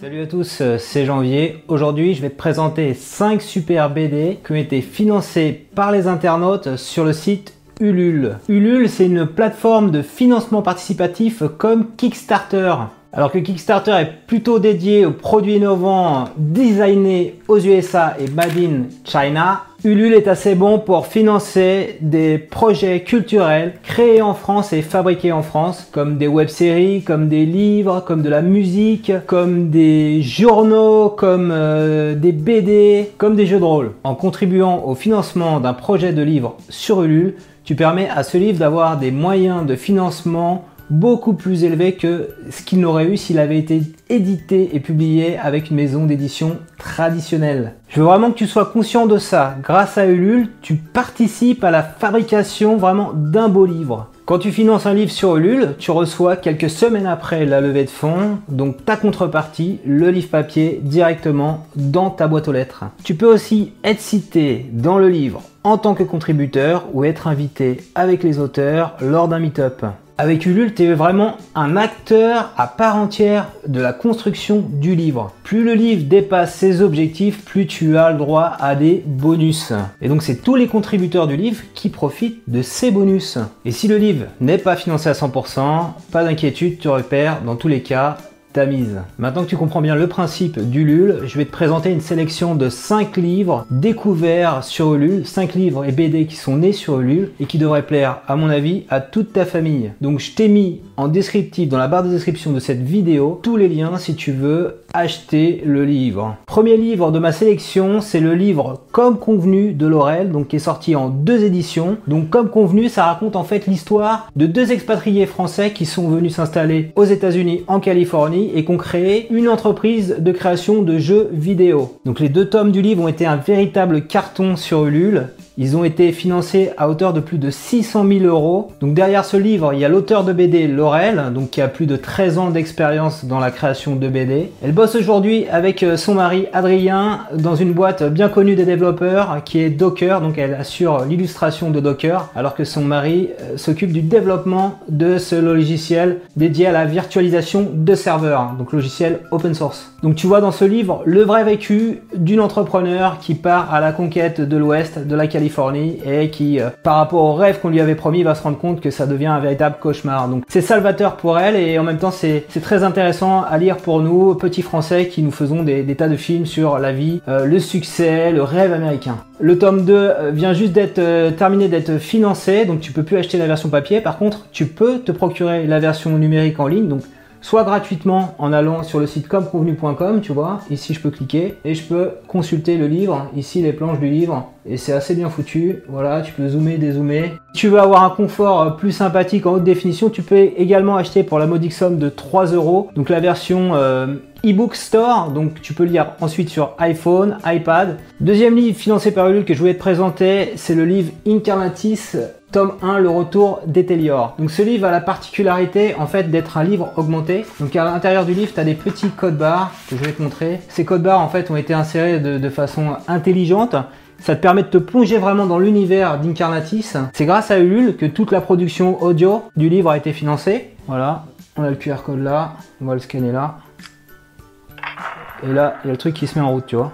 Salut à tous, euh, c'est Janvier. Aujourd'hui, je vais te présenter 5 super BD qui ont été financés par les internautes sur le site Ulule. Ulule, c'est une plateforme de financement participatif comme Kickstarter. Alors que Kickstarter est plutôt dédié aux produits innovants designés aux USA et made in China, Ulule est assez bon pour financer des projets culturels créés en France et fabriqués en France, comme des web-séries, comme des livres, comme de la musique, comme des journaux, comme euh, des BD, comme des jeux de rôle. En contribuant au financement d'un projet de livre sur Ulule, tu permets à ce livre d'avoir des moyens de financement beaucoup plus élevé que ce qu'il n'aurait eu s'il avait été édité et publié avec une maison d'édition traditionnelle. Je veux vraiment que tu sois conscient de ça. Grâce à Ulule, tu participes à la fabrication vraiment d'un beau livre. Quand tu finances un livre sur Ulule, tu reçois quelques semaines après la levée de fonds, donc ta contrepartie, le livre papier, directement dans ta boîte aux lettres. Tu peux aussi être cité dans le livre en tant que contributeur ou être invité avec les auteurs lors d'un meet-up. Avec Ulule, tu es vraiment un acteur à part entière de la construction du livre. Plus le livre dépasse ses objectifs, plus tu as le droit à des bonus. Et donc c'est tous les contributeurs du livre qui profitent de ces bonus. Et si le livre n'est pas financé à 100%, pas d'inquiétude, tu repères dans tous les cas mise. Maintenant que tu comprends bien le principe d'Ulule, je vais te présenter une sélection de 5 livres découverts sur Ulule, 5 livres et BD qui sont nés sur Ulule et qui devraient plaire à mon avis à toute ta famille. Donc je t'ai mis en descriptif dans la barre de description de cette vidéo tous les liens si tu veux acheter le livre. Premier livre de ma sélection, c'est le livre Comme convenu de Laurel, donc qui est sorti en deux éditions. Donc comme convenu, ça raconte en fait l'histoire de deux expatriés français qui sont venus s'installer aux États-Unis en Californie et qui ont créé une entreprise de création de jeux vidéo. Donc les deux tomes du livre ont été un véritable carton sur Ulule ils ont été financés à hauteur de plus de 600 000 euros. Donc derrière ce livre, il y a l'auteur de BD Laurel, donc qui a plus de 13 ans d'expérience dans la création de BD. Elle bosse aujourd'hui avec euh, son mari Adrien dans une boîte bien connue des développeurs qui est Docker, donc elle assure l'illustration de Docker, alors que son mari euh, s'occupe du développement de ce logiciel dédié à la virtualisation de serveurs, donc logiciel open source. Donc tu vois dans ce livre le vrai vécu d'une entrepreneur qui part à la conquête de l'Ouest, de la Californie et qui, euh, par rapport au rêve qu'on lui avait promis, va se rendre compte que ça devient un véritable cauchemar. Donc c'est salvateur pour elle et en même temps c'est très intéressant à lire pour nous, petits français qui nous faisons des, tas de films sur la vie, euh, le succès, le rêve américain. Le tome 2 euh, vient juste d'être terminé d'être financé, donc tu peux plus acheter la version papier. Par contre, tu peux te procurer la version numérique en ligne. Donc soit gratuitement en allant sur le site comconvenu.com, tu vois, ici je peux cliquer et je peux consulter le livre, ici les planches du livre, et c'est assez bien foutu, voilà, tu peux zoomer, dézoomer. Si tu veux avoir un confort euh, plus sympathique en haute définition, tu peux également acheter pour la modique somme de 3 euros, donc la version euh, e-book store, donc tu peux lire ensuite sur iPhone, iPad. Deuxième livre financé par Ulule que je voulais te présenter, c'est le livre Incarnatis tome 1, le retour d'Etelior. Donc ce livre a la particularité en fait d'être un livre augmenté. Donc à l'intérieur du livre, tu as des petits codes barres que je vais te montrer. Ces codes barres en fait ont été insérés de, façon intelligente. Ça te permet de te plonger vraiment dans l'univers d'Incarnatis. C'est grâce à Ulule que toute la production audio du livre a été financée. Voilà, on a le QR code là, on va le scanner là. Et là, il y a le truc qui se met en route, tu vois.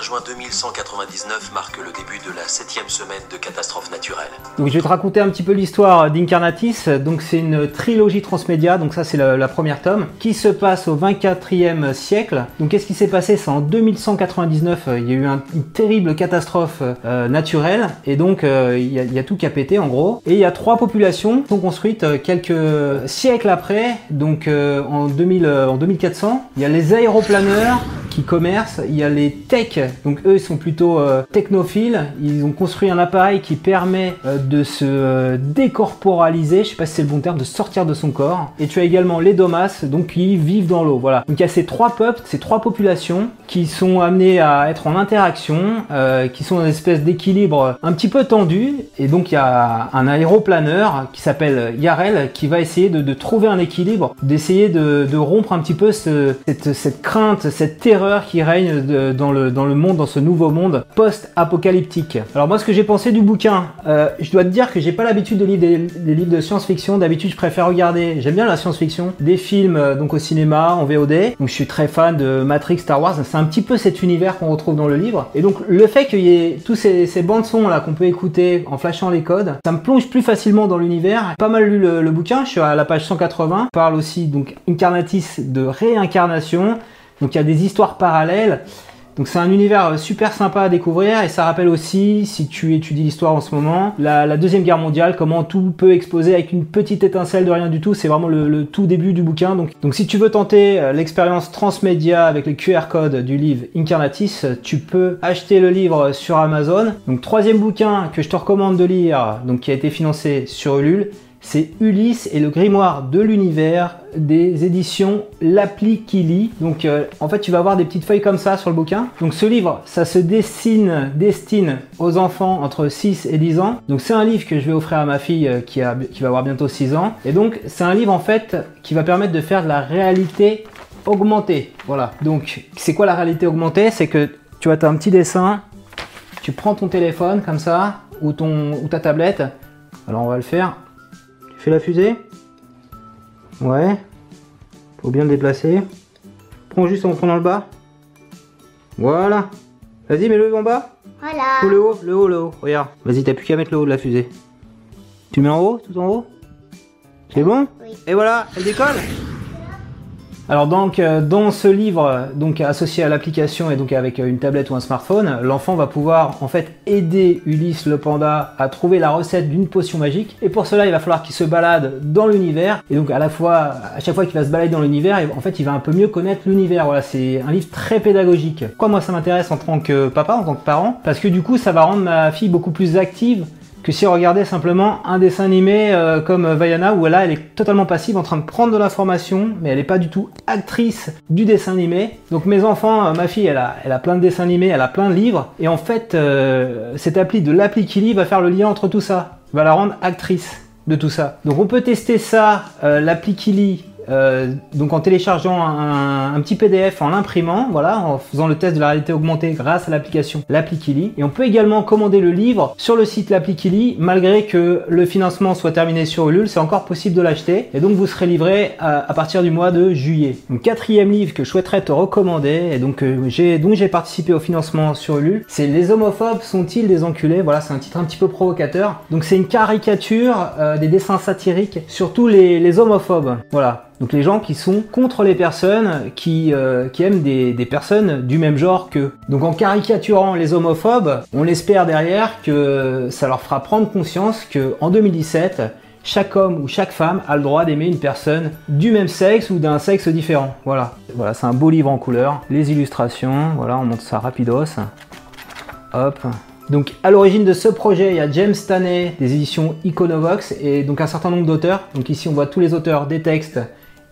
Ce 21 juin 2199 marque le début de la septième semaine de catastrophe naturelle. Donc je vais te raconter un petit peu l'histoire d'Incarnatis. Donc c'est une trilogie transmédia, donc ça c'est la, première tome, qui se passe au 24e siècle. Donc qu'est-ce qui s'est passé? C'est en 2199, euh, il y a eu une terrible catastrophe euh, naturelle, et donc euh, il, y a, tout qui a pété en gros. Et il y a trois populations qui sont construites quelques siècles après, donc en, 2000, en 2400. Il y a les aéroplaneurs qui commercent, il y a les tech, donc eux ils sont plutôt euh, technophiles, ils ont construit un appareil qui permet euh, de se euh, décorporaliser, je sais pas si c'est le bon terme, de sortir de son corps. Et tu as également les domas, donc qui vivent dans l'eau. Voilà. Donc il y a ces trois peuples, ces trois populations qui sont amenés à être en interaction, qui sont dans une espèce d'équilibre un petit peu tendu. Et donc il y a un aéroplaneur qui s'appelle Yarel qui va essayer de, trouver un équilibre, d'essayer de, rompre un petit peu cette crainte, cette terreur qui règne dans, le, monde, dans ce nouveau monde post-apocalyptique. Alors moi ce que j'ai pensé du bouquin, euh, je dois te dire que j'ai pas l'habitude de lire des, livres de science-fiction. D'habitude je préfère regarder, j'aime bien la science-fiction, des films euh, donc au cinéma, en VOD. Donc je suis très fan de Matrix, Star Wars. C'est un petit peu cet univers qu'on retrouve dans le livre. Et donc le fait qu'il y ait tous ces, ces bandes son là qu'on peut écouter en flashant les codes, ça me plonge plus facilement dans l'univers. Pas mal lu le, bouquin, je suis à la page 180. parle aussi donc Incarnatis de réincarnation. Donc il y a des histoires parallèles. Donc c'est un univers euh, super sympa à découvrir et ça rappelle aussi, si tu étudies l'histoire en ce moment, la, Deuxième Guerre mondiale, comment tout peut exploser avec une petite étincelle de rien du tout. C'est vraiment le, tout début du bouquin. Donc, donc si tu veux tenter euh, l'expérience transmédia avec les QR codes du livre Incarnatis, tu peux acheter le livre sur Amazon. Donc troisième bouquin que je te recommande de lire, donc qui a été financé sur Ulule, c'est Ulysse et le grimoire de l'univers des éditions L'appli qui lit. Donc euh, en fait tu vas avoir des petites feuilles comme ça sur le bouquin. Donc ce livre ça se destine, destine aux enfants entre 6 et 10 ans. Donc c'est un livre que je vais offrir à ma fille euh, qui, a, qui va avoir bientôt 6 ans. Et donc c'est un livre en fait qui va permettre de faire de la réalité augmentée. Voilà. Donc c'est quoi la réalité augmentée? C'est que tu vois tu as un petit dessin, tu prends ton téléphone comme ça ou, ton, ou ta tablette. Alors on va le faire fais la fusée Ouais. Faut bien le déplacer. Prends juste en prenant le bas. Voilà. Vas-y, mets-le en bas. Voilà. Ou le haut, le haut, le haut. Regarde. Vas-y, t'as plus qu'à mettre le haut de la fusée. Tu mets en haut, tout en haut C'est bon Oui. Et voilà, elle décolle alors donc euh, dans ce livre donc associé à l'application et donc avec euh, une tablette ou un smartphone, l'enfant va pouvoir en fait aider Ulysse le panda à trouver la recette d'une potion magique et pour cela il va falloir qu'il se balade dans l'univers et donc à la fois à chaque fois qu'il va se balader dans l'univers en fait il va un peu mieux connaître l'univers. Voilà, c'est un livre très pédagogique. Pourquoi moi ça m'intéresse en tant que papa, en tant que parent? Parce que du coup ça va rendre ma fille beaucoup plus active si on regardait simplement un dessin animé euh, comme Vaiana où là elle est totalement passive en train de prendre de l'information mais elle n'est pas du tout actrice du dessin animé. Donc mes enfants, euh, ma fille elle a, elle a plein de dessins animés, elle a plein de livres et en fait euh, cette appli de l'appli Kili va faire le lien entre tout ça, va la rendre actrice de tout ça. Donc on peut tester ça, l'appli Kili euh, donc en téléchargeant un, petit PDF, en l'imprimant, voilà, en faisant le test de la réalité augmentée grâce à l'application l'Applikili. Et on peut également commander le livre sur le site l'Applikili, malgré que le financement soit terminé sur Ulule, c'est encore possible de l'acheter. Et donc vous serez livré à, partir du mois de juillet. Donc quatrième livre que je souhaiterais te recommander, et donc euh, j'ai j'ai participé au financement sur Ulule, c'est Les homophobes sont-ils des enculés? Voilà, c'est un titre un petit peu provocateur. Donc c'est une caricature euh, des dessins satiriques sur tous les, les homophobes. Voilà, donc les gens qui sont contre les personnes qui, euh, qui aiment des, des, personnes du même genre qu'eux. Donc en caricaturant les homophobes, on espère derrière que ça leur fera prendre conscience que en 2017, chaque homme ou chaque femme a le droit d'aimer une personne du même sexe ou d'un sexe différent. Voilà. Voilà, c'est un beau livre en couleur. Les illustrations, voilà, on montre ça rapidos. Hop. Donc à l'origine de ce projet, il y a James Stanley des éditions Iconovox et donc un certain nombre d'auteurs. Donc ici on voit tous les auteurs des textes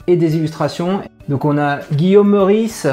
et des illustrations. Donc on a Guillaume Meurice,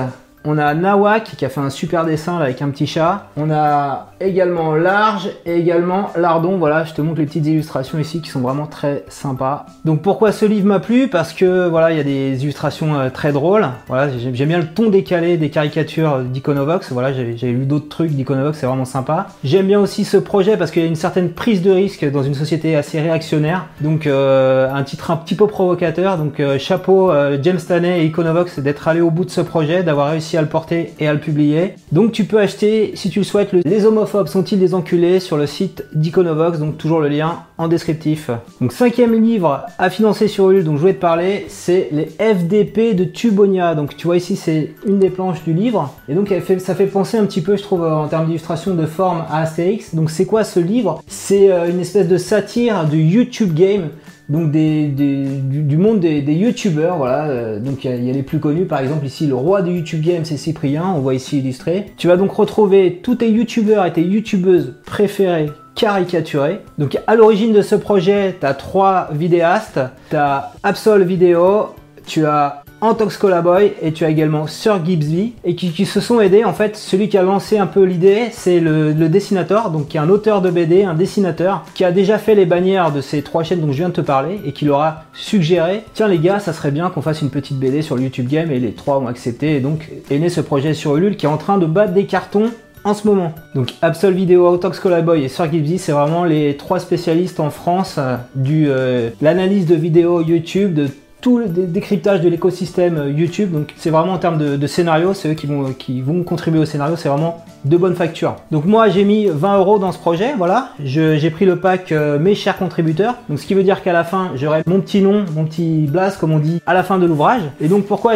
on a Nawak qui a fait un super dessin avec un petit chat. On a également Large et également Lardon. Voilà, je te montre les petites illustrations ici qui sont vraiment très sympas. Donc pourquoi ce livre m'a plu? Parce que voilà, il y a des illustrations euh, très drôles. Voilà, j'aime bien le ton décalé des caricatures d'Iconovox. Voilà, j'ai lu d'autres trucs d'Iconovox, c'est vraiment sympa. J'aime bien aussi ce projet parce qu'il y a une certaine prise de risque dans une société assez réactionnaire. Donc euh, un titre un petit peu provocateur. Donc euh, chapeau James Stanley et Iconovox d'être allé au bout de ce projet, d'avoir réussi à le porter et à le publier. Donc tu peux acheter, si tu le souhaites, Les homophobes sont-ils des enculés sur le site d'Iconovox, donc toujours le lien descriptif. Donc cinquième livre à financer sur Ulule, donc je voulais te parler, c'est les FDP de Tubonia. Donc tu vois ici c'est une des planches du livre, et donc ça fait penser un petit peu, je trouve, en termes d'illustration de forme à Astérix. Donc c'est quoi ce livre? C'est euh, une espèce de satire du YouTube Game donc des, du, monde des, youtubeurs, voilà. Euh, donc il y, a les plus connus, par exemple ici le roi du YouTube Game, c'est Cyprien, on voit ici illustré. Tu vas donc retrouver tous tes youtubeurs et tes youtubeuses préférés caricaturés. Donc à l'origine de ce projet, tu as trois vidéastes, tu as Absol Vidéo, tu as Antox Colaboy et tu as également Sir Gibbsby et qui, se sont aidés. En fait, celui qui a lancé un peu l'idée, c'est le, dessinateur, donc qui est un auteur de BD, un dessinateur, qui a déjà fait les bannières de ces trois chaînes dont je viens de te parler et qui leur a suggéré Tiens les gars, ça serait bien qu'on fasse une petite BD sur YouTube Game et les trois ont accepté et donc est né ce projet sur Ulule qui est en train de battre des cartons en ce moment. Donc Absol Video, Autox et Sir Gibbsy, c'est vraiment les trois spécialistes en France euh, du euh, l'analyse de vidéos YouTube, de tout le décryptage de l'écosystème euh, YouTube. Donc c'est vraiment en termes de, scénario, c'est eux qui vont, qui vont contribuer au scénario, c'est vraiment de bonnes factures. Donc moi j'ai mis 20 euros dans ce projet, voilà. J'ai pris le pack euh, mes chers contributeurs. Donc ce qui veut dire qu'à la fin j'aurai mon petit nom, mon petit blast comme on dit à la fin de l'ouvrage. Et donc pourquoi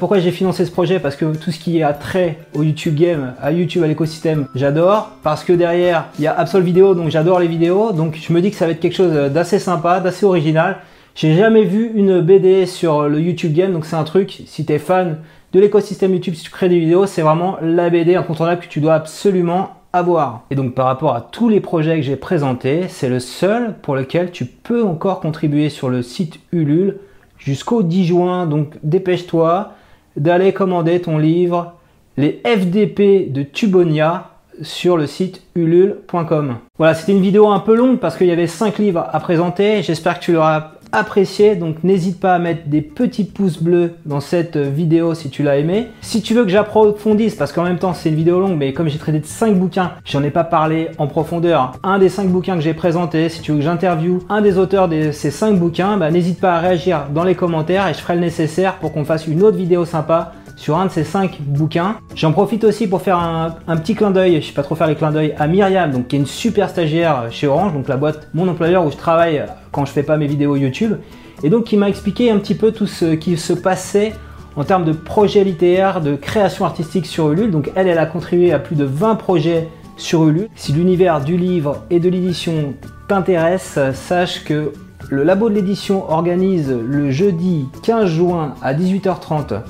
pourquoi j'ai financé ce projet? Parce que tout ce qui à trait au YouTube Game, à YouTube, à l'écosystème, j'adore. Parce que derrière il y a Absol Vidéo, donc j'adore les vidéos. Donc je me dis que ça va être quelque chose d'assez sympa, d'assez original. J'ai jamais vu une BD sur le YouTube Game, donc c'est un truc, si tu es fan de l'écosystème YouTube, si tu crées des vidéos, c'est vraiment la BD incontournable que tu dois absolument avoir. Et donc par rapport à tous les projets que j'ai présentés, c'est le seul pour lequel tu peux encore contribuer sur le site Ulule jusqu'au 10 juin. Donc dépêche-toi d'aller commander ton livre Les FDP de Tubonia sur le site ulule.com. Voilà, c'était une vidéo un peu longue parce qu'il y avait 5 livres à présenter. J'espère que tu l'auras apprécié. Donc n'hésite pas à mettre des petits pouces bleus dans cette vidéo si tu l'as aimé. Si tu veux que j'approfondisse, parce qu'en même temps c'est une vidéo longue, mais comme j'ai traité de 5 bouquins, j'en ai pas parlé en profondeur. Un des 5 bouquins que j'ai présenté, si tu veux que j'interviewe un des auteurs de ces 5 bouquins, bah, n'hésite pas à réagir dans les commentaires et je ferai le nécessaire pour qu'on fasse une autre vidéo sympa sur un de ces cinq bouquins. J'en profite aussi pour faire un, petit clin d'œil, je sais pas trop faire les clins d'œil, à Myriam, donc qui est une super stagiaire chez Orange, donc la boîte, mon employeur où je travaille quand je fais pas mes vidéos YouTube, et donc qui m'a expliqué un petit peu tout ce qui se passait en termes de projets littéraires, de création artistique sur Ulule. Donc elle, elle a contribué à plus de 20 projets sur Ulule. Si l'univers du livre et de l'édition t'intéresse, sache que le labo de l'édition organise le jeudi 15 juin à 18h30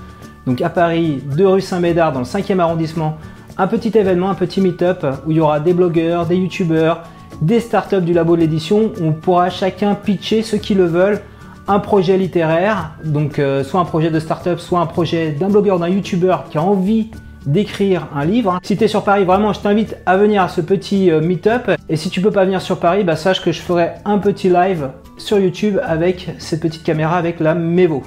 donc à Paris, 2 rue Saint-Médard, dans le 5e arrondissement, un petit événement, un petit meet-up où il y aura des blogueurs, des youtubeurs, des startups du labo de l'édition. On pourra chacun pitcher, ceux qui le veulent, un projet littéraire, donc euh, soit un projet de startup, soit un projet d'un blogueur, d'un youtubeur qui a envie d'écrire un livre. Si tu es sur Paris, vraiment, je t'invite à venir à ce petit euh, meet-up. Et si tu peux pas venir sur Paris, bah, sache que je ferai un petit live sur YouTube avec cette petite caméra avec la Mevo.